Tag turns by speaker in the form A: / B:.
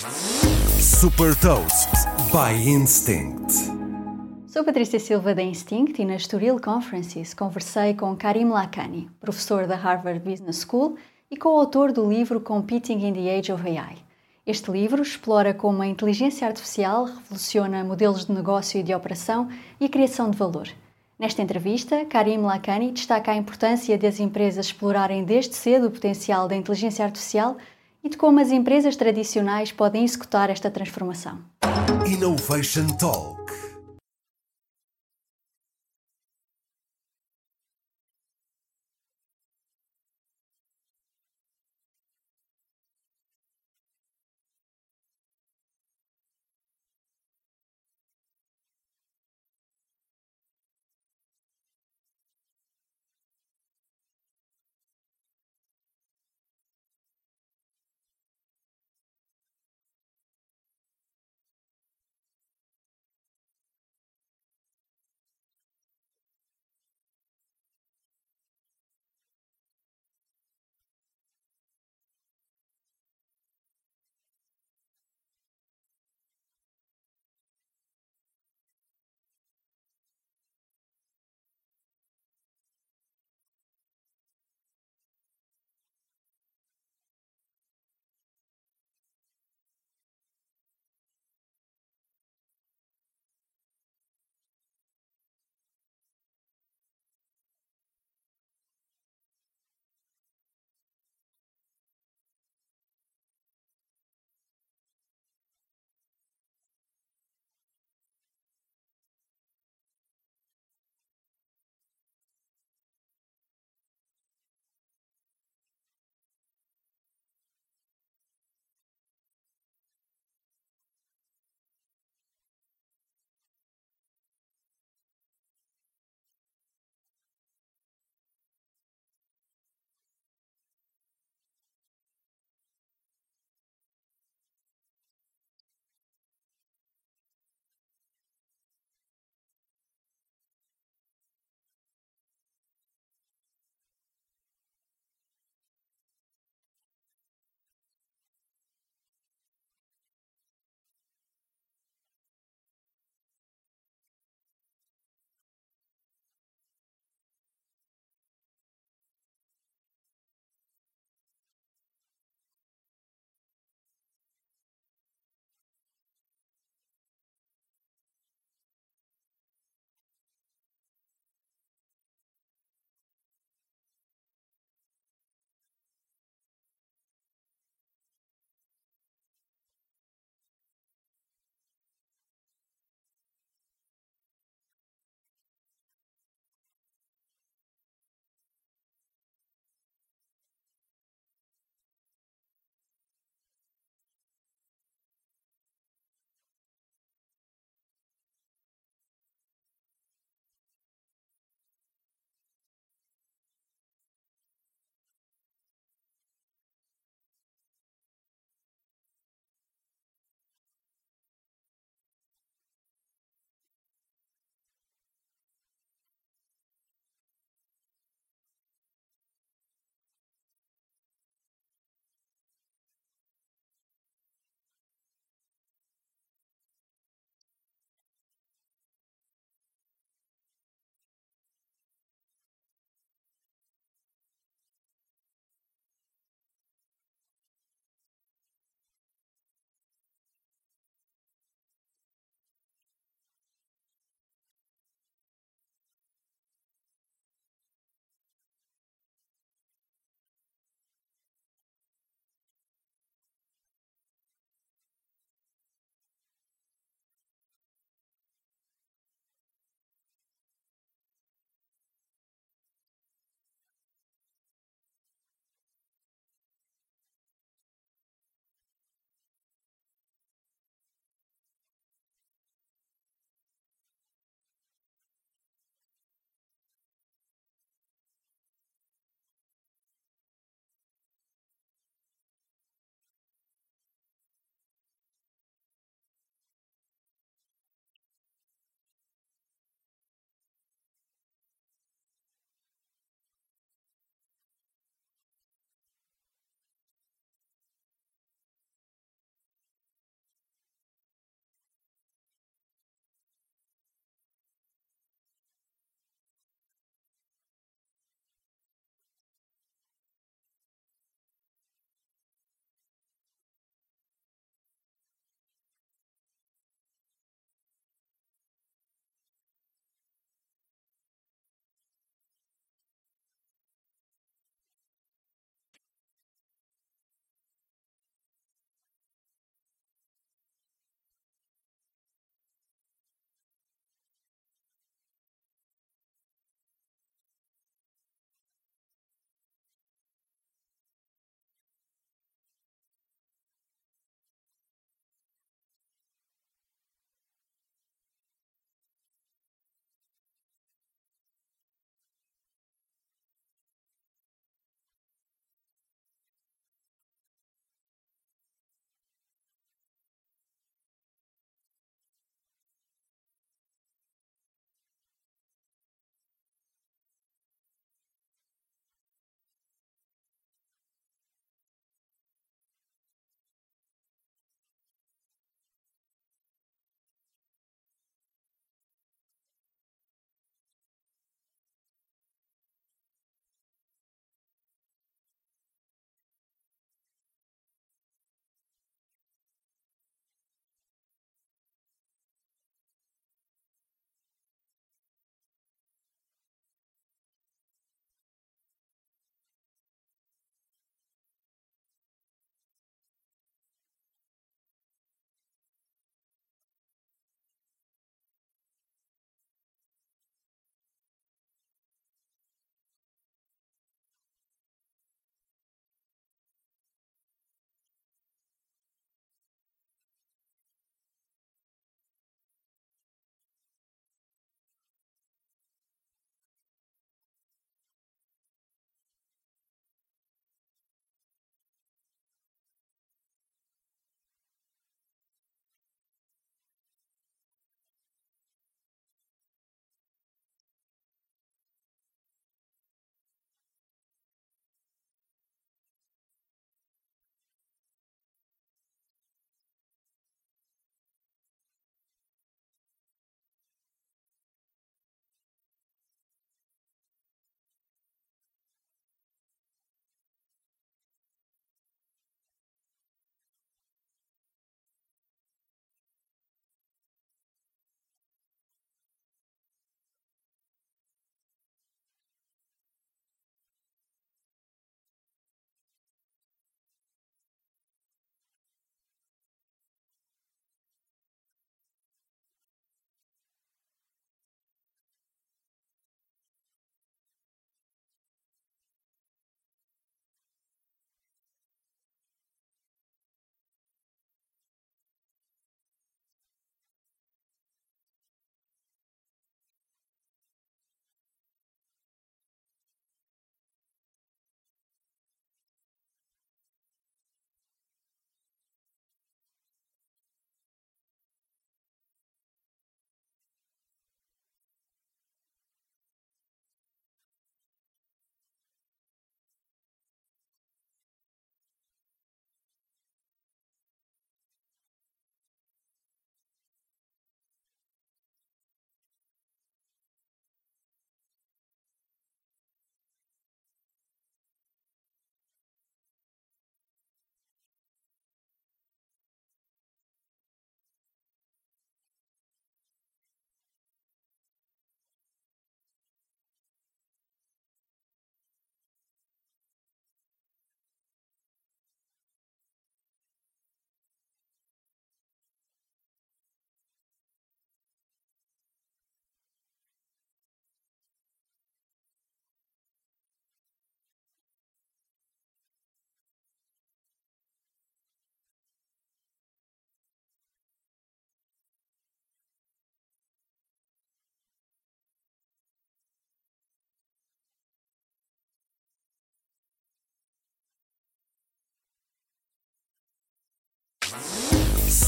A: Super Toast by Instinct.
B: Sou Patrícia Silva da Instinct e na Estoril Conferences conversei com Karim Lakhani, professor da Harvard Business School e co-autor do livro Competing in the Age of AI. Este livro explora como a inteligência artificial revoluciona modelos de negócio e de operação e a criação de valor. Nesta entrevista, Karim Lakhani destaca a importância das empresas explorarem desde cedo o potencial da inteligência artificial e de como as empresas tradicionais podem executar esta transformação.
A: Innovation Talk.